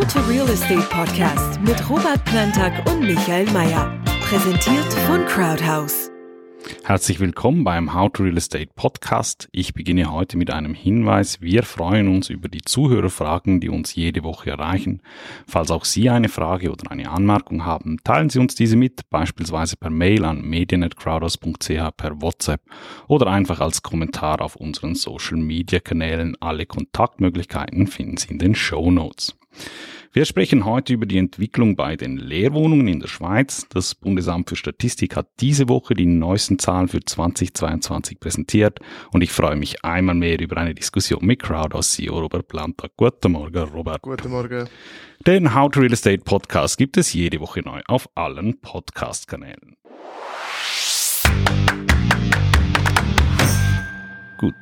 How to Real Estate Podcast mit Robert Plantag und Michael Mayer. Präsentiert von Crowdhouse. Herzlich willkommen beim How to Real Estate Podcast. Ich beginne heute mit einem Hinweis. Wir freuen uns über die Zuhörerfragen, die uns jede Woche erreichen. Falls auch Sie eine Frage oder eine Anmerkung haben, teilen Sie uns diese mit, beispielsweise per Mail an medien.crowdhouse.ch, per WhatsApp oder einfach als Kommentar auf unseren Social Media Kanälen. Alle Kontaktmöglichkeiten finden Sie in den Show Notes. Wir sprechen heute über die Entwicklung bei den Leerwohnungen in der Schweiz. Das Bundesamt für Statistik hat diese Woche die neuesten Zahlen für 2022 präsentiert und ich freue mich einmal mehr über eine Diskussion mit Crowdhouse CEO Robert Planta. Guten Morgen, Robert. Guten Morgen. Den How to Real Estate Podcast gibt es jede Woche neu auf allen Podcast-Kanälen. Gut.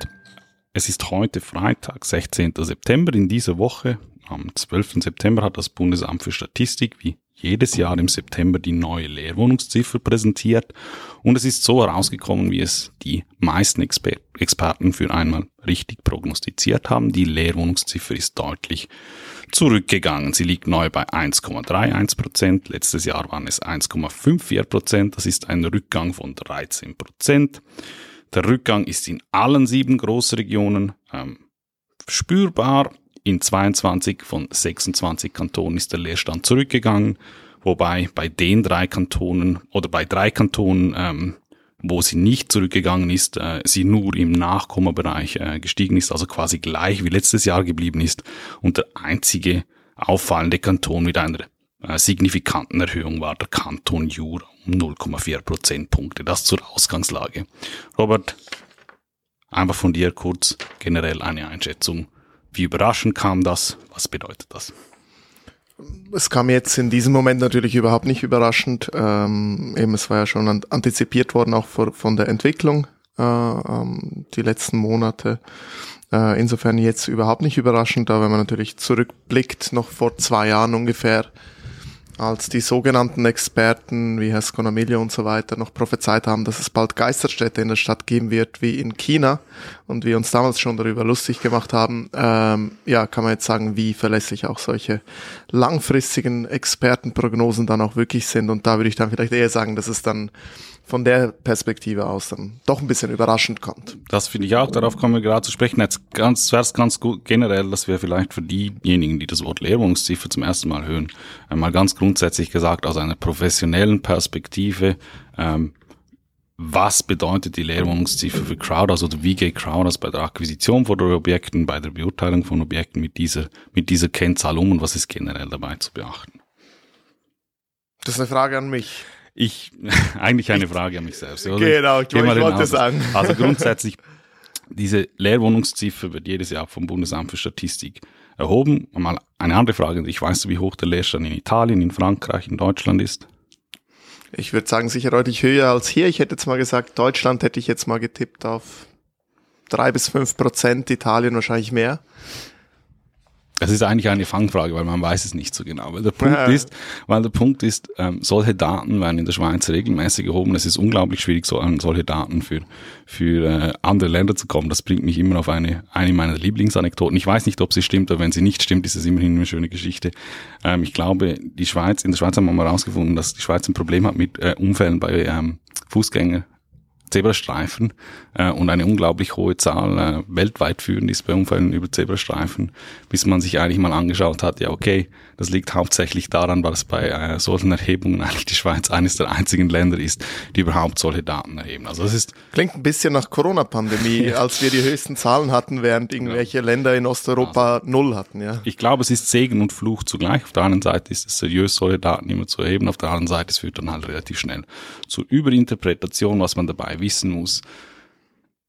Es ist heute Freitag, 16. September in dieser Woche. Am 12. September hat das Bundesamt für Statistik wie jedes Jahr im September die neue Leerwohnungsziffer präsentiert und es ist so herausgekommen, wie es die meisten Exper Experten für einmal richtig prognostiziert haben. Die Leerwohnungsziffer ist deutlich zurückgegangen. Sie liegt neu bei 1,31 Prozent. Letztes Jahr waren es 1,54 Prozent. Das ist ein Rückgang von 13 Prozent. Der Rückgang ist in allen sieben Großregionen ähm, spürbar. In 22 von 26 Kantonen ist der Leerstand zurückgegangen, wobei bei den drei Kantonen oder bei drei Kantonen, ähm, wo sie nicht zurückgegangen ist, äh, sie nur im Nachkommabereich äh, gestiegen ist, also quasi gleich wie letztes Jahr geblieben ist und der einzige auffallende Kanton mit einer äh, signifikanten Erhöhung war der Kanton Jura um 0,4 Prozentpunkte. Das zur Ausgangslage. Robert, einfach von dir kurz generell eine Einschätzung wie überraschend kam das? Was bedeutet das? Es kam jetzt in diesem Moment natürlich überhaupt nicht überraschend. Ähm, eben, es war ja schon antizipiert worden, auch vor, von der Entwicklung äh, ähm, die letzten Monate. Äh, insofern jetzt überhaupt nicht überraschend, da wenn man natürlich zurückblickt, noch vor zwei Jahren ungefähr, als die sogenannten Experten wie Herr Sconamelia und so weiter noch prophezeit haben, dass es bald Geisterstädte in der Stadt geben wird wie in China. Und wir uns damals schon darüber lustig gemacht haben, ähm, ja, kann man jetzt sagen, wie verlässlich auch solche langfristigen Expertenprognosen dann auch wirklich sind. Und da würde ich dann vielleicht eher sagen, dass es dann von der Perspektive aus dann doch ein bisschen überraschend kommt. Das finde ich auch, darauf kommen wir gerade zu sprechen. Jetzt ganz, zuerst ganz gut generell, dass wir vielleicht für diejenigen, die das Wort Leerwohnungsziffer zum ersten Mal hören, einmal ganz grundsätzlich gesagt aus einer professionellen Perspektive, ähm, was bedeutet die Leerwohnungsziffer für Crowdhouse oder wie geht Crowdhouse bei der Akquisition von Objekten, bei der Beurteilung von Objekten mit dieser, mit dieser Kennzahl um und was ist generell dabei zu beachten? Das ist eine Frage an mich. Ich, eigentlich eine Frage an mich selbst. Oder? Genau, ich, ich wollte sagen. Also grundsätzlich, diese Leerwohnungsziffer wird jedes Jahr vom Bundesamt für Statistik erhoben. Mal eine andere Frage. Ich weiß, wie hoch der Leerstand in Italien, in Frankreich, in Deutschland ist. Ich würde sagen, sicher deutlich höher als hier. Ich hätte jetzt mal gesagt, Deutschland hätte ich jetzt mal getippt auf drei bis fünf Prozent, Italien wahrscheinlich mehr. Das ist eigentlich eine Fangfrage, weil man weiß es nicht so genau. Weil der Punkt ja. ist, weil der Punkt ist, ähm, solche Daten werden in der Schweiz regelmäßig erhoben. Es ist unglaublich schwierig, so an solche Daten für für äh, andere Länder zu kommen. Das bringt mich immer auf eine eine meiner Lieblingsanekdoten. Ich weiß nicht, ob sie stimmt, aber wenn sie nicht stimmt, ist es immerhin eine schöne Geschichte. Ähm, ich glaube, die Schweiz in der Schweiz haben wir mal herausgefunden, dass die Schweiz ein Problem hat mit äh, Unfällen bei ähm, Fußgänger Zebrastreifen äh, und eine unglaublich hohe Zahl äh, weltweit führend ist bei Unfällen über Zebrastreifen, bis man sich eigentlich mal angeschaut hat, ja okay, das liegt hauptsächlich daran, weil es bei äh, solchen Erhebungen eigentlich die Schweiz eines der einzigen Länder ist, die überhaupt solche Daten erheben. Also das ist klingt ein bisschen nach Corona-Pandemie, als wir die höchsten Zahlen hatten, während irgendwelche ja. Länder in Osteuropa also, null hatten. Ja. Ich glaube, es ist Segen und Fluch zugleich. Auf der einen Seite ist es seriös, solche Daten immer zu erheben, auf der anderen Seite es führt dann halt relativ schnell zur Überinterpretation, was man dabei wissen muss.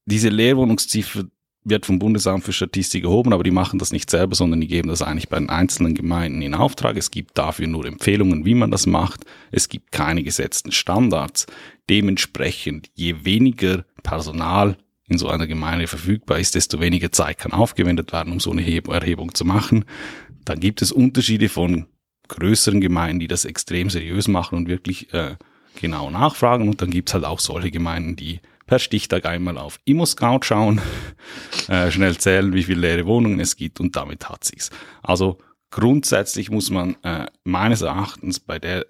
Diese Leerwohnungsziffer wird vom Bundesamt für Statistik erhoben, aber die machen das nicht selber, sondern die geben das eigentlich bei den einzelnen Gemeinden in Auftrag. Es gibt dafür nur Empfehlungen, wie man das macht. Es gibt keine gesetzten Standards. Dementsprechend, je weniger Personal in so einer Gemeinde verfügbar ist, desto weniger Zeit kann aufgewendet werden, um so eine Erhebung zu machen. Dann gibt es Unterschiede von größeren Gemeinden, die das extrem seriös machen und wirklich äh, genau nachfragen. Und dann gibt's halt auch solche Gemeinden, die per Stichtag einmal auf ImmoScout schauen, äh, schnell zählen, wie viele leere Wohnungen es gibt und damit hat sich's. Also grundsätzlich muss man äh, meines Erachtens bei der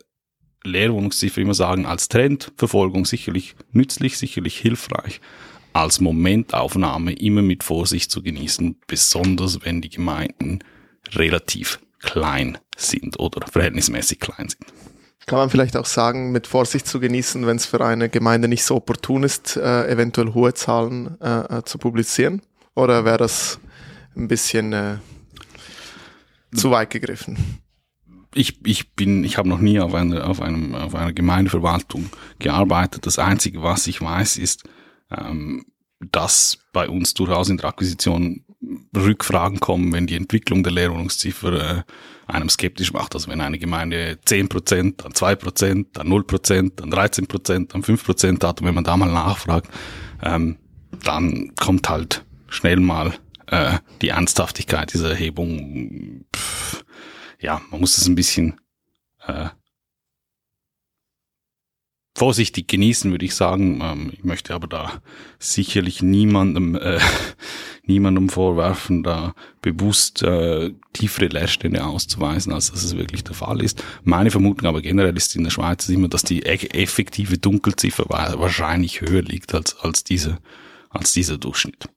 Leerwohnungsziffer immer sagen, als Trendverfolgung sicherlich nützlich, sicherlich hilfreich, als Momentaufnahme immer mit Vorsicht zu genießen, besonders wenn die Gemeinden relativ klein sind oder verhältnismäßig klein sind. Kann man vielleicht auch sagen, mit Vorsicht zu genießen, wenn es für eine Gemeinde nicht so opportun ist, äh, eventuell hohe Zahlen äh, äh zu publizieren? Oder wäre das ein bisschen äh, zu weit gegriffen? ich, ich bin, ich habe noch nie auf einer, auf einem, auf einer Gemeindeverwaltung gearbeitet. Das Einzige, was ich weiß, ist, ähm, dass bei uns durchaus in der Akquisition Rückfragen kommen, wenn die Entwicklung der Leerwohnungsziffer äh, einem skeptisch macht. Also wenn eine Gemeinde 10%, dann 2%, dann 0%, dann 13%, dann 5% hat und wenn man da mal nachfragt, ähm, dann kommt halt schnell mal äh, die Ernsthaftigkeit dieser Erhebung. Pff, ja, man muss das ein bisschen äh, vorsichtig genießen, würde ich sagen. Ähm, ich möchte aber da sicherlich niemandem, äh, niemandem vorwerfen, da bewusst äh, tiefere Leerstände auszuweisen, als dass es wirklich der Fall ist. Meine Vermutung aber generell ist in der Schweiz immer, dass die e-, effektive Dunkelziffer wahrscheinlich höher liegt als, als, diese, als dieser Durchschnitt.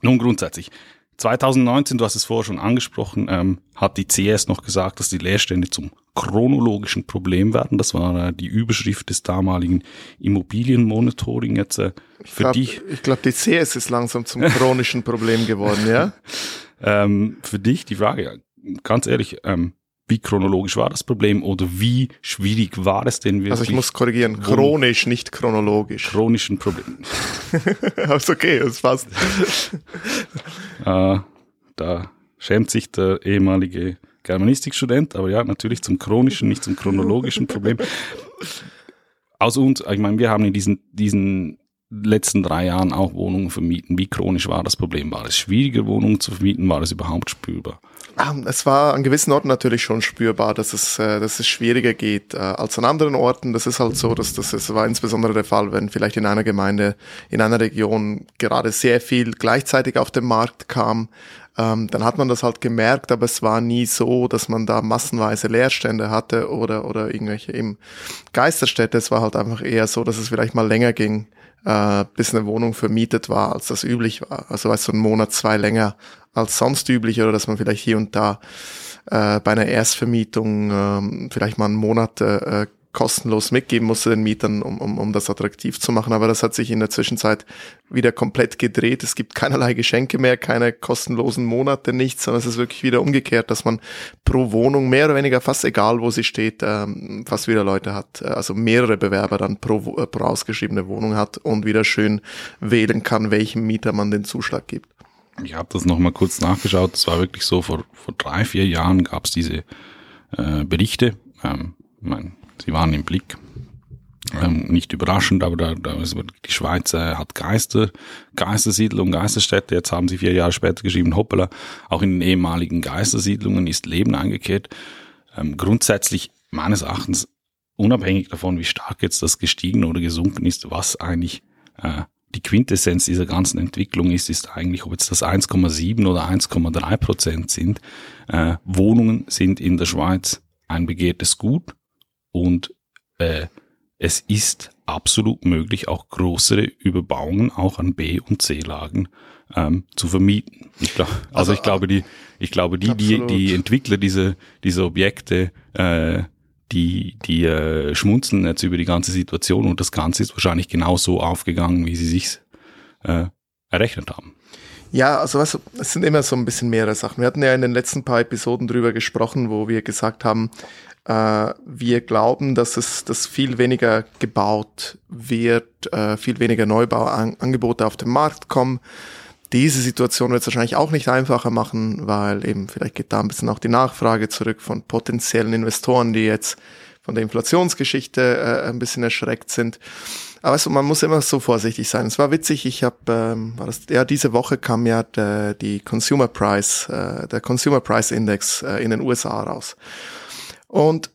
Nun grundsätzlich, 2019, du hast es vorher schon angesprochen, ähm, hat die CS noch gesagt, dass die Leerstände zum chronologischen Problem werden. Das war äh, die Überschrift des damaligen Immobilienmonitoring jetzt äh, für glaub, dich. Ich glaube, die CS ist langsam zum chronischen Problem geworden, ja? ähm, für dich die Frage, ganz ehrlich, ähm, wie chronologisch war das Problem oder wie schwierig war es denn wirklich? Also ich muss korrigieren, chronisch, nicht chronologisch. Chronischen Problem. ist okay, das passt. äh, da schämt sich der ehemalige Germanistikstudent, aber ja, natürlich zum chronischen, nicht zum chronologischen Problem. Aus uns, ich meine, wir haben in diesen, diesen letzten drei Jahren auch Wohnungen vermieten. Wie chronisch war das Problem? War es schwieriger, Wohnungen zu vermieten? War es überhaupt spürbar? Ähm, es war an gewissen Orten natürlich schon spürbar, dass es, äh, dass es schwieriger geht äh, als an anderen Orten. Das ist halt so, dass das, das war insbesondere der Fall, wenn vielleicht in einer Gemeinde, in einer Region gerade sehr viel gleichzeitig auf den Markt kam. Ähm, dann hat man das halt gemerkt, aber es war nie so, dass man da massenweise Leerstände hatte oder, oder irgendwelche eben Geisterstädte. Es war halt einfach eher so, dass es vielleicht mal länger ging äh, bis eine Wohnung vermietet war, als das üblich war. Also weißt du, ein Monat, zwei länger als sonst üblich oder dass man vielleicht hier und da äh, bei einer Erstvermietung äh, vielleicht mal einen Monat äh, kostenlos mitgeben musste den Mietern, um, um, um das attraktiv zu machen. Aber das hat sich in der Zwischenzeit wieder komplett gedreht. Es gibt keinerlei Geschenke mehr, keine kostenlosen Monate, nichts, sondern es ist wirklich wieder umgekehrt, dass man pro Wohnung mehr oder weniger fast egal, wo sie steht, ähm, fast wieder Leute hat, äh, also mehrere Bewerber dann pro, äh, pro ausgeschriebene Wohnung hat und wieder schön wählen kann, welchem Mieter man den Zuschlag gibt. Ich habe das nochmal kurz nachgeschaut. Das war wirklich so, vor, vor drei, vier Jahren gab es diese äh, Berichte. Ähm, mein, sie waren im Blick. Ähm, nicht überraschend, aber da, da ist die Schweiz äh, hat Geister, Geistersiedlung, Geisterstädte. Jetzt haben sie vier Jahre später geschrieben, hoppala, auch in den ehemaligen Geistersiedlungen ist Leben eingekehrt. Ähm, grundsätzlich meines Erachtens, unabhängig davon, wie stark jetzt das gestiegen oder gesunken ist, was eigentlich äh, die Quintessenz dieser ganzen Entwicklung ist, ist eigentlich, ob jetzt das 1,7 oder 1,3 Prozent sind. Äh, Wohnungen sind in der Schweiz ein begehrtes Gut und äh, es ist absolut möglich, auch größere Überbauungen auch an B- und C-Lagen ähm, zu vermieten. Ich glaub, also, also ich glaube, die, ich glaube, die, die, die Entwickler dieser, dieser Objekte äh, die, die äh, schmunzeln jetzt über die ganze Situation und das Ganze ist wahrscheinlich genauso aufgegangen, wie sie sich äh, errechnet haben. Ja, also was, es sind immer so ein bisschen mehrere Sachen. Wir hatten ja in den letzten paar Episoden drüber gesprochen, wo wir gesagt haben, äh, wir glauben, dass es dass viel weniger gebaut wird, äh, viel weniger Neubauangebote auf den Markt kommen diese Situation wird es wahrscheinlich auch nicht einfacher machen, weil eben vielleicht geht da ein bisschen auch die Nachfrage zurück von potenziellen Investoren, die jetzt von der Inflationsgeschichte äh, ein bisschen erschreckt sind. Aber also man muss immer so vorsichtig sein. Es war witzig, ich habe, ähm, war das, ja, diese Woche kam ja der, die Consumer Price, äh, der Consumer Price Index äh, in den USA raus. Und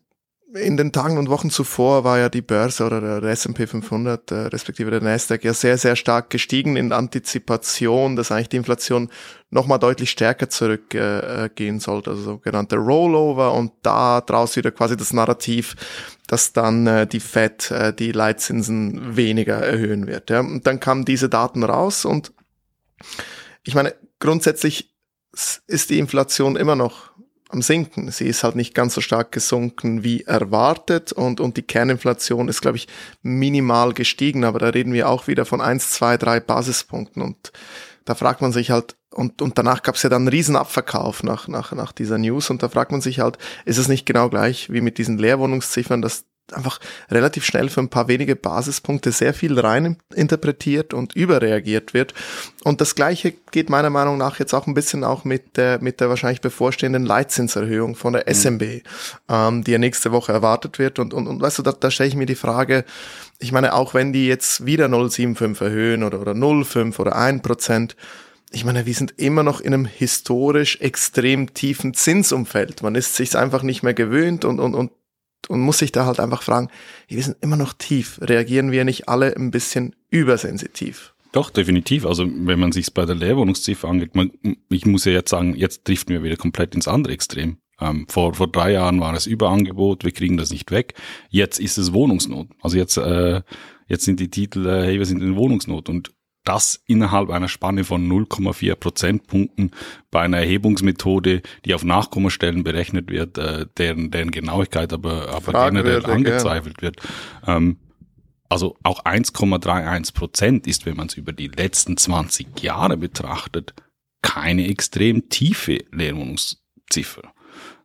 in den Tagen und Wochen zuvor war ja die Börse oder der S&P 500 äh, respektive der Nasdaq ja sehr sehr stark gestiegen in Antizipation, dass eigentlich die Inflation noch mal deutlich stärker zurückgehen äh, sollte, also sogenannte Rollover und da draus wieder quasi das Narrativ, dass dann äh, die Fed äh, die Leitzinsen weniger erhöhen wird. Ja. Und dann kamen diese Daten raus und ich meine grundsätzlich ist die Inflation immer noch am Sinken. Sie ist halt nicht ganz so stark gesunken wie erwartet und, und die Kerninflation ist, glaube ich, minimal gestiegen, aber da reden wir auch wieder von eins, zwei, drei Basispunkten und da fragt man sich halt, und, und danach gab es ja dann einen Riesenabverkauf nach, nach, nach dieser News und da fragt man sich halt, ist es nicht genau gleich wie mit diesen Leerwohnungsziffern, dass einfach relativ schnell für ein paar wenige Basispunkte sehr viel rein interpretiert und überreagiert wird. Und das Gleiche geht meiner Meinung nach jetzt auch ein bisschen auch mit der, mit der wahrscheinlich bevorstehenden Leitzinserhöhung von der SMB, mhm. ähm, die ja nächste Woche erwartet wird. Und, und, und weißt du, da, da stelle ich mir die Frage, ich meine, auch wenn die jetzt wieder 0,75 erhöhen oder, oder 0,5 oder 1 Prozent, ich meine, wir sind immer noch in einem historisch extrem tiefen Zinsumfeld. Man ist sich einfach nicht mehr gewöhnt und, und, und und muss sich da halt einfach fragen, wir sind immer noch tief. Reagieren wir nicht alle ein bisschen übersensitiv? Doch, definitiv. Also wenn man sich bei der Leerwohnungsziffer angeht, man, ich muss ja jetzt sagen, jetzt trifft mir wieder komplett ins andere Extrem. Ähm, vor, vor drei Jahren war es Überangebot, wir kriegen das nicht weg. Jetzt ist es Wohnungsnot. Also jetzt, äh, jetzt sind die Titel, äh, hey, wir sind in Wohnungsnot. Und das innerhalb einer Spanne von 0,4 Prozentpunkten bei einer Erhebungsmethode, die auf Nachkommastellen berechnet wird, äh, deren, deren Genauigkeit aber, aber generell angezweifelt wird. Ähm, also auch 1,31 Prozent ist, wenn man es über die letzten 20 Jahre betrachtet, keine extrem tiefe Leerwohnungsziffer.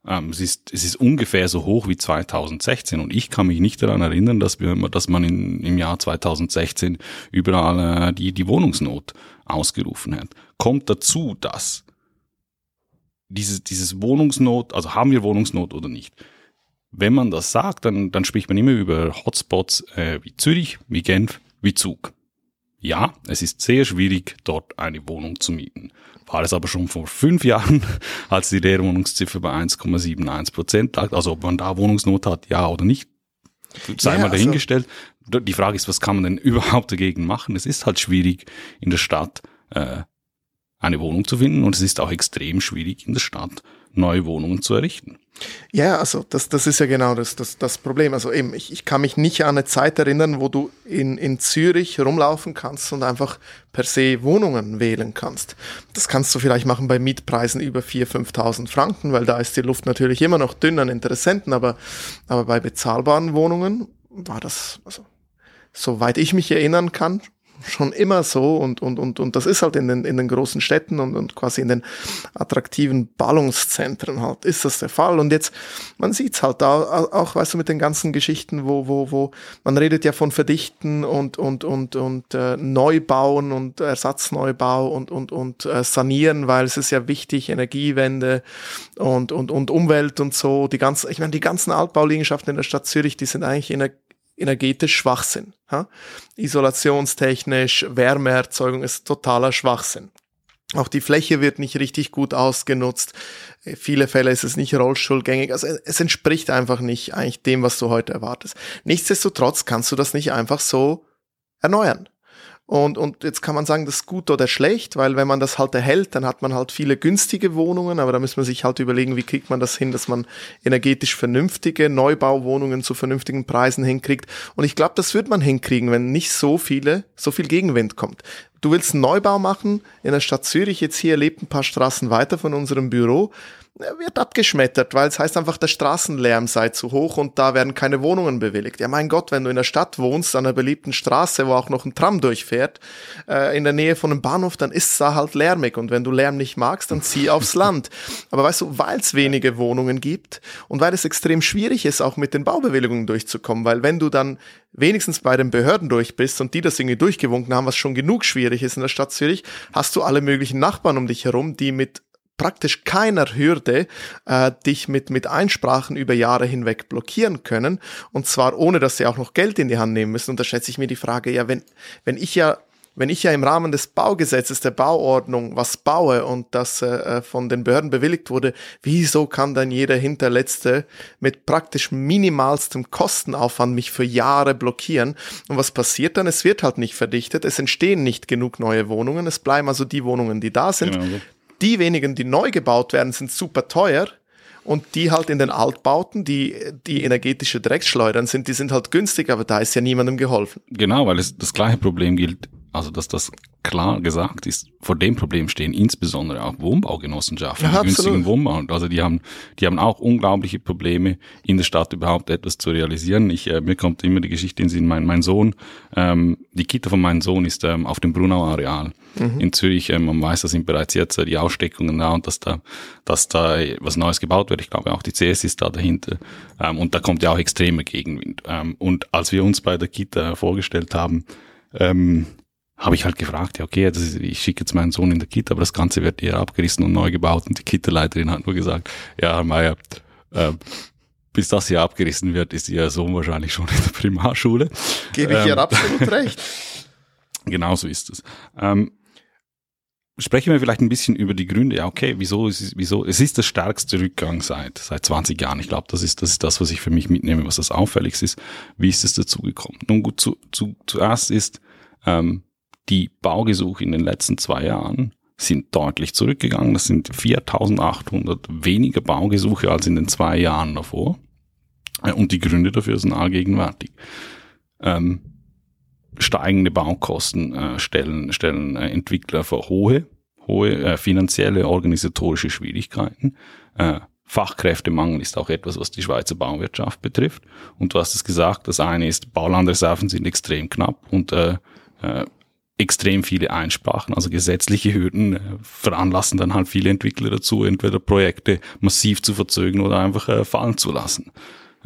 Ähm, es, ist, es ist ungefähr so hoch wie 2016 und ich kann mich nicht daran erinnern, dass, wir, dass man in, im Jahr 2016 überall äh, die, die Wohnungsnot ausgerufen hat. Kommt dazu, dass dieses, dieses Wohnungsnot, also haben wir Wohnungsnot oder nicht? Wenn man das sagt, dann, dann spricht man immer über Hotspots äh, wie Zürich, wie Genf, wie Zug. Ja, es ist sehr schwierig, dort eine Wohnung zu mieten war es aber schon vor fünf Jahren, als die Leerwohnungsziffer bei 1,71 Prozent lag. Also ob man da Wohnungsnot hat, ja oder nicht, sei ja, mal also dahingestellt. Also die Frage ist, was kann man denn überhaupt dagegen machen? Es ist halt schwierig in der Stadt äh, eine Wohnung zu finden und es ist auch extrem schwierig in der Stadt neue Wohnungen zu errichten. Ja, also das, das ist ja genau das, das, das Problem. Also eben, ich, ich kann mich nicht an eine Zeit erinnern, wo du in, in Zürich rumlaufen kannst und einfach per se Wohnungen wählen kannst. Das kannst du vielleicht machen bei Mietpreisen über 4.000, 5.000 Franken, weil da ist die Luft natürlich immer noch dünn an Interessenten, aber, aber bei bezahlbaren Wohnungen war das, also soweit ich mich erinnern kann, schon immer so und, und, und, und das ist halt in den, in den großen Städten und, und quasi in den attraktiven Ballungszentren halt, ist das der Fall. Und jetzt, man sieht's halt da, auch, weißt du, mit den ganzen Geschichten, wo, wo, wo, man redet ja von Verdichten und, und, und, und äh, Neubauen und Ersatzneubau und, und, und äh, Sanieren, weil es ist ja wichtig, Energiewende und, und, und Umwelt und so, die ganzen, ich meine, die ganzen Altbauliegenschaften in der Stadt Zürich, die sind eigentlich in der energetisch Schwachsinn. Ja? Isolationstechnisch, Wärmeerzeugung ist totaler Schwachsinn. Auch die Fläche wird nicht richtig gut ausgenutzt. In viele Fälle ist es nicht rollstuhlgängig. Also es entspricht einfach nicht eigentlich dem, was du heute erwartest. Nichtsdestotrotz kannst du das nicht einfach so erneuern. Und, und jetzt kann man sagen, das ist gut oder schlecht, weil wenn man das halt erhält, dann hat man halt viele günstige Wohnungen, aber da muss man sich halt überlegen, wie kriegt man das hin, dass man energetisch vernünftige Neubauwohnungen zu vernünftigen Preisen hinkriegt. Und ich glaube, das wird man hinkriegen, wenn nicht so viele, so viel Gegenwind kommt. Du willst einen Neubau machen in der Stadt Zürich, jetzt hier lebt ein paar Straßen weiter von unserem Büro wird abgeschmettert, weil es heißt einfach, der Straßenlärm sei zu hoch und da werden keine Wohnungen bewilligt. Ja, mein Gott, wenn du in der Stadt wohnst, an einer beliebten Straße, wo auch noch ein Tram durchfährt, äh, in der Nähe von einem Bahnhof, dann ist es da halt lärmig. Und wenn du Lärm nicht magst, dann zieh aufs Land. Aber weißt du, weil es wenige Wohnungen gibt und weil es extrem schwierig ist, auch mit den Baubewilligungen durchzukommen, weil wenn du dann wenigstens bei den Behörden durch bist und die das irgendwie durchgewunken haben, was schon genug schwierig ist in der Stadt Zürich, hast du alle möglichen Nachbarn um dich herum, die mit praktisch keiner Hürde äh, dich mit, mit Einsprachen über Jahre hinweg blockieren können. Und zwar ohne, dass sie auch noch Geld in die Hand nehmen müssen. Und da schätze ich mir die Frage, ja, wenn, wenn ich ja wenn ich ja im Rahmen des Baugesetzes, der Bauordnung was baue und das äh, von den Behörden bewilligt wurde, wieso kann dann jeder Hinterletzte mit praktisch minimalstem Kostenaufwand mich für Jahre blockieren? Und was passiert dann? Es wird halt nicht verdichtet, es entstehen nicht genug neue Wohnungen, es bleiben also die Wohnungen, die da sind. Genau. Die wenigen, die neu gebaut werden, sind super teuer und die halt in den Altbauten, die, die energetische Drecksschleudern sind, die sind halt günstig, aber da ist ja niemandem geholfen. Genau, weil es das gleiche Problem gilt also dass das klar gesagt ist, vor dem Problem stehen insbesondere auch Wohnbaugenossenschaften, ja, günstigen Wohnbau. Also die haben, die haben auch unglaubliche Probleme, in der Stadt überhaupt etwas zu realisieren. Ich, äh, mir kommt immer die Geschichte in Sinn, mein, mein Sohn, ähm, die Kita von meinem Sohn ist ähm, auf dem Brunau-Areal mhm. in Zürich. Ähm, man weiß, da sind bereits jetzt äh, die Aussteckungen da und dass da, dass da was Neues gebaut wird. Ich glaube auch die CS ist da dahinter. Ähm, und da kommt ja auch extremer Gegenwind. Ähm, und als wir uns bei der Kita vorgestellt haben, ähm, habe ich halt gefragt, ja okay, ist, ich schicke jetzt meinen Sohn in der Kita, aber das Ganze wird eher abgerissen und neu gebaut. Und die Kita-Leiterin hat nur gesagt, ja, Herr Meier, äh, bis das hier abgerissen wird, ist Ihr Sohn wahrscheinlich schon in der Primarschule. Gebe ich ähm, ihr absolut recht. Genau so ist es. Ähm, sprechen wir vielleicht ein bisschen über die Gründe. Ja, okay, wieso ist es, wieso? Es ist der stärkste Rückgang seit, seit 20 Jahren. Ich glaube, das ist, das ist das, was ich für mich mitnehme, was das auffälligste ist. Wie ist es dazu gekommen? Nun gut, zu, zu, zuerst ist, ähm, die Baugesuche in den letzten zwei Jahren sind deutlich zurückgegangen. Das sind 4800 weniger Baugesuche als in den zwei Jahren davor. Äh, und die Gründe dafür sind allgegenwärtig. Ähm, steigende Baukosten äh, stellen, stellen äh, Entwickler vor hohe, hohe äh, finanzielle, organisatorische Schwierigkeiten. Äh, Fachkräftemangel ist auch etwas, was die Schweizer Bauwirtschaft betrifft. Und du hast es gesagt, das eine ist, Baulandreserven sind extrem knapp und äh, extrem viele Einsprachen, also gesetzliche Hürden äh, veranlassen dann halt viele Entwickler dazu, entweder Projekte massiv zu verzögern oder einfach äh, fallen zu lassen.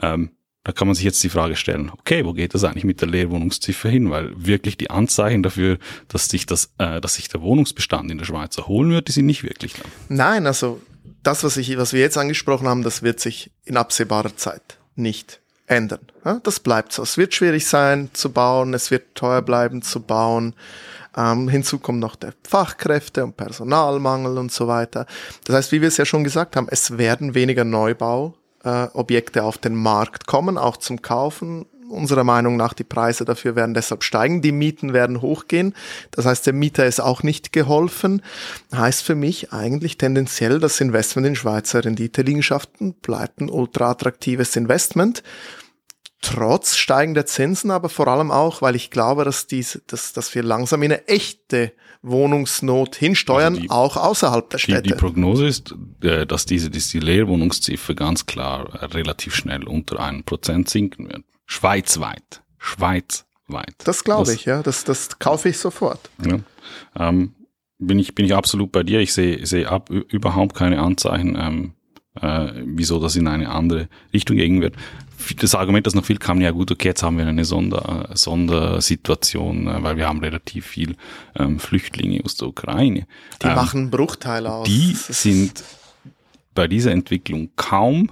Ähm, da kann man sich jetzt die Frage stellen, okay, wo geht das eigentlich mit der Leerwohnungsziffer hin? Weil wirklich die Anzeichen dafür, dass sich das, äh, dass sich der Wohnungsbestand in der Schweiz erholen wird, die sind nicht wirklich da. Nein, also das, was ich, was wir jetzt angesprochen haben, das wird sich in absehbarer Zeit nicht ändern. Das bleibt so. Es wird schwierig sein zu bauen, es wird teuer bleiben zu bauen. Ähm, hinzu kommt noch der Fachkräfte- und Personalmangel und so weiter. Das heißt, wie wir es ja schon gesagt haben, es werden weniger Neubauobjekte äh, auf den Markt kommen, auch zum Kaufen. Unserer Meinung nach, die Preise dafür werden deshalb steigen, die Mieten werden hochgehen. Das heißt, der Mieter ist auch nicht geholfen. Heißt für mich eigentlich tendenziell, das Investment in Schweizer Renditeliegenschaften bleibt ein ultra attraktives Investment trotz steigender Zinsen, aber vor allem auch, weil ich glaube, dass, diese, dass, dass wir langsam in eine echte Wohnungsnot hinsteuern, also die, auch außerhalb der Städte. Die, Prognose ist, äh, dass diese dass die Leerwohnungsziffer ganz klar relativ schnell unter einem Prozent sinken wird. Schweizweit. Schweizweit. Das glaube ich, ja. Das, das kaufe ich sofort. Ja. Ähm, bin ich, bin ich absolut bei dir. Ich sehe, sehe ab, überhaupt keine Anzeichen, ähm, äh, wieso das in eine andere Richtung gehen wird. Das Argument, das noch viel kam, ja gut, okay, jetzt haben wir eine Sonder, Sondersituation, äh, weil wir haben relativ viel ähm, Flüchtlinge aus der Ukraine. Die ähm, machen Bruchteile aus. Die sind bei dieser Entwicklung kaum,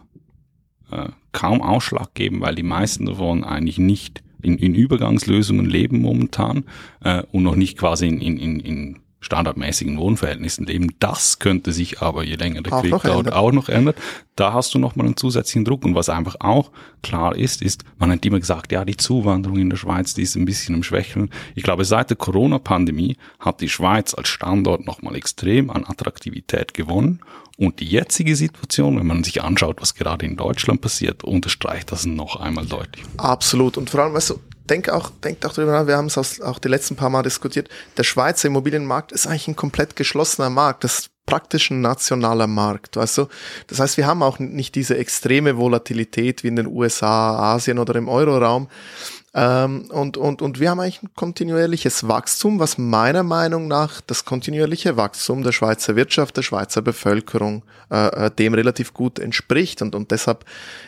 äh, kaum Ausschlag geben, weil die meisten davon eigentlich nicht in, in Übergangslösungen leben momentan äh, und noch nicht quasi in, in, in standardmäßigen Wohnverhältnissen leben. Das könnte sich aber, je länger der Krieg dauert, auch noch ändern. Da hast du nochmal einen zusätzlichen Druck. Und was einfach auch klar ist, ist, man hat immer gesagt, ja, die Zuwanderung in der Schweiz, die ist ein bisschen im Schwächeln. Ich glaube, seit der Corona-Pandemie hat die Schweiz als Standort nochmal extrem an Attraktivität gewonnen. Und die jetzige Situation, wenn man sich anschaut, was gerade in Deutschland passiert, unterstreicht das noch einmal deutlich. Absolut. Und vor allem, weißt du, denk auch, denk auch drüber nach, wir haben es auch die letzten paar Mal diskutiert, der Schweizer Immobilienmarkt ist eigentlich ein komplett geschlossener Markt. Das ist praktisch ein nationaler Markt, weißt du? Das heißt, wir haben auch nicht diese extreme Volatilität wie in den USA, Asien oder im Euroraum. Ähm, und, und, und wir haben eigentlich ein kontinuierliches Wachstum, was meiner Meinung nach das kontinuierliche Wachstum der Schweizer Wirtschaft, der Schweizer Bevölkerung äh, äh dem relativ gut entspricht. Und, und deshalb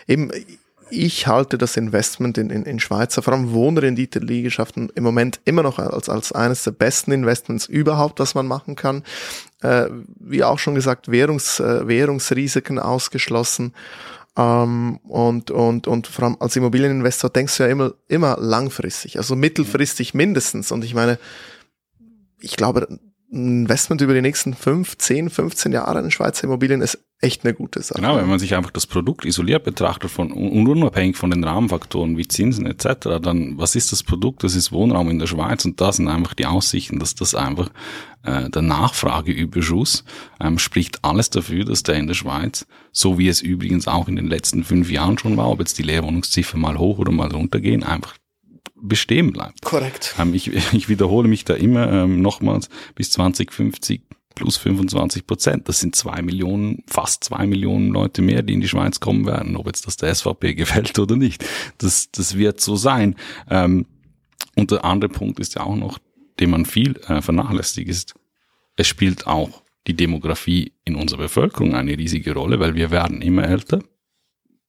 eben, ich halte das Investment in, in, in Schweizer, vor allem Wohnrendite-Liegenschaften im Moment immer noch als, als eines der besten Investments überhaupt, was man machen kann. Äh, wie auch schon gesagt, Währungs, äh, Währungsrisiken ausgeschlossen. Ähm, und, und, und vor allem als Immobilieninvestor denkst du ja immer, immer langfristig, also mittelfristig mindestens. Und ich meine, ich glaube, ein Investment über die nächsten fünf, zehn, 15 Jahre in Schweizer Immobilien ist echt eine gute Sache. Genau, wenn man sich einfach das Produkt isoliert betrachtet von, und unabhängig von den Rahmenfaktoren wie Zinsen etc., dann was ist das Produkt? Das ist Wohnraum in der Schweiz und da sind einfach die Aussichten, dass das einfach äh, der Nachfrageüberschuss ähm, spricht alles dafür, dass der in der Schweiz, so wie es übrigens auch in den letzten fünf Jahren schon war, ob jetzt die Leerwohnungsziffer mal hoch oder mal runtergehen, einfach bestehen bleibt. Korrekt. Ähm, ich, ich wiederhole mich da immer ähm, nochmals bis 2050 plus 25 Prozent. Das sind zwei Millionen, fast zwei Millionen Leute mehr, die in die Schweiz kommen werden, ob jetzt das der SVP gefällt oder nicht. Das, das wird so sein. Ähm, und der andere Punkt ist ja auch noch, den man viel äh, vernachlässigt, ist, es spielt auch die Demografie in unserer Bevölkerung eine riesige Rolle, weil wir werden immer älter.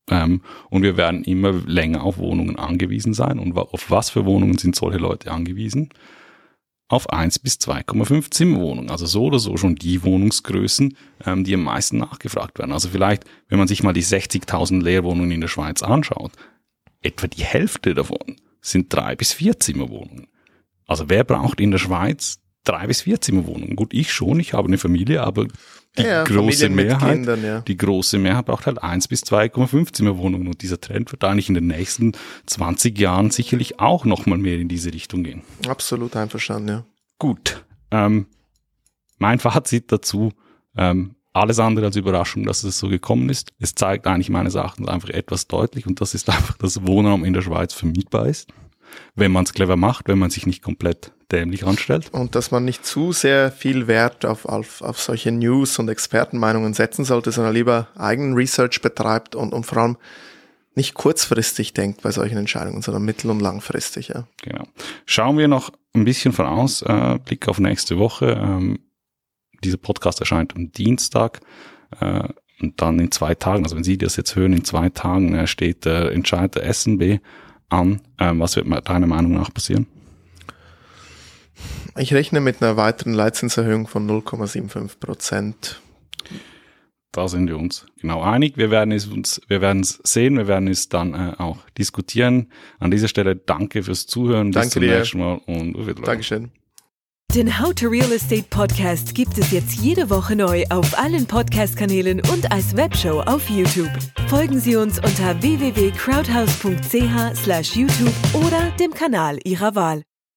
Ähm, und wir werden immer länger auf Wohnungen angewiesen sein. Und auf was für Wohnungen sind solche Leute angewiesen? Auf 1 bis 2,5 Zimmerwohnungen. Also so oder so schon die Wohnungsgrößen, ähm, die am meisten nachgefragt werden. Also vielleicht, wenn man sich mal die 60.000 Leerwohnungen in der Schweiz anschaut, etwa die Hälfte davon sind drei bis vier Zimmerwohnungen. Also wer braucht in der Schweiz drei bis vier Zimmerwohnungen? Gut, ich schon, ich habe eine Familie, aber die Ja, große Mehrheit, Kindern, ja. die große Mehrheit braucht halt 1 bis 2,5 Zimmerwohnungen und dieser Trend wird eigentlich in den nächsten 20 Jahren sicherlich auch nochmal mehr in diese Richtung gehen. Absolut einverstanden, ja. Gut, ähm, mein Fazit dazu, ähm, alles andere als Überraschung, dass es so gekommen ist. Es zeigt eigentlich meines Erachtens einfach etwas deutlich und das ist einfach, dass Wohnraum in der Schweiz vermietbar ist, wenn man es clever macht, wenn man sich nicht komplett dämlich anstellt. Und dass man nicht zu sehr viel Wert auf, auf, auf solche News und Expertenmeinungen setzen sollte, sondern lieber eigenen Research betreibt und, und vor allem nicht kurzfristig denkt bei solchen Entscheidungen, sondern mittel- und langfristig, ja. Genau. Schauen wir noch ein bisschen voraus, äh, Blick auf nächste Woche. Ähm, dieser Podcast erscheint am Dienstag äh, und dann in zwei Tagen, also wenn Sie das jetzt hören, in zwei Tagen äh, steht der Entscheid der SNB an. Ähm, was wird deiner Meinung nach passieren? Ich rechne mit einer weiteren Leitzinserhöhung von 0,75 Prozent. Da sind wir uns genau einig. Wir werden es uns, wir werden es sehen, wir werden es dann äh, auch diskutieren. An dieser Stelle danke fürs Zuhören. Bis Danke zum dir. nächsten Mal und. Dankeschön. Den How to Real Estate Podcast gibt es jetzt jede Woche neu auf allen Podcast-Kanälen und als Webshow auf YouTube. Folgen Sie uns unter www.crowdhouse.ch/youtube slash YouTube oder dem Kanal Ihrer Wahl.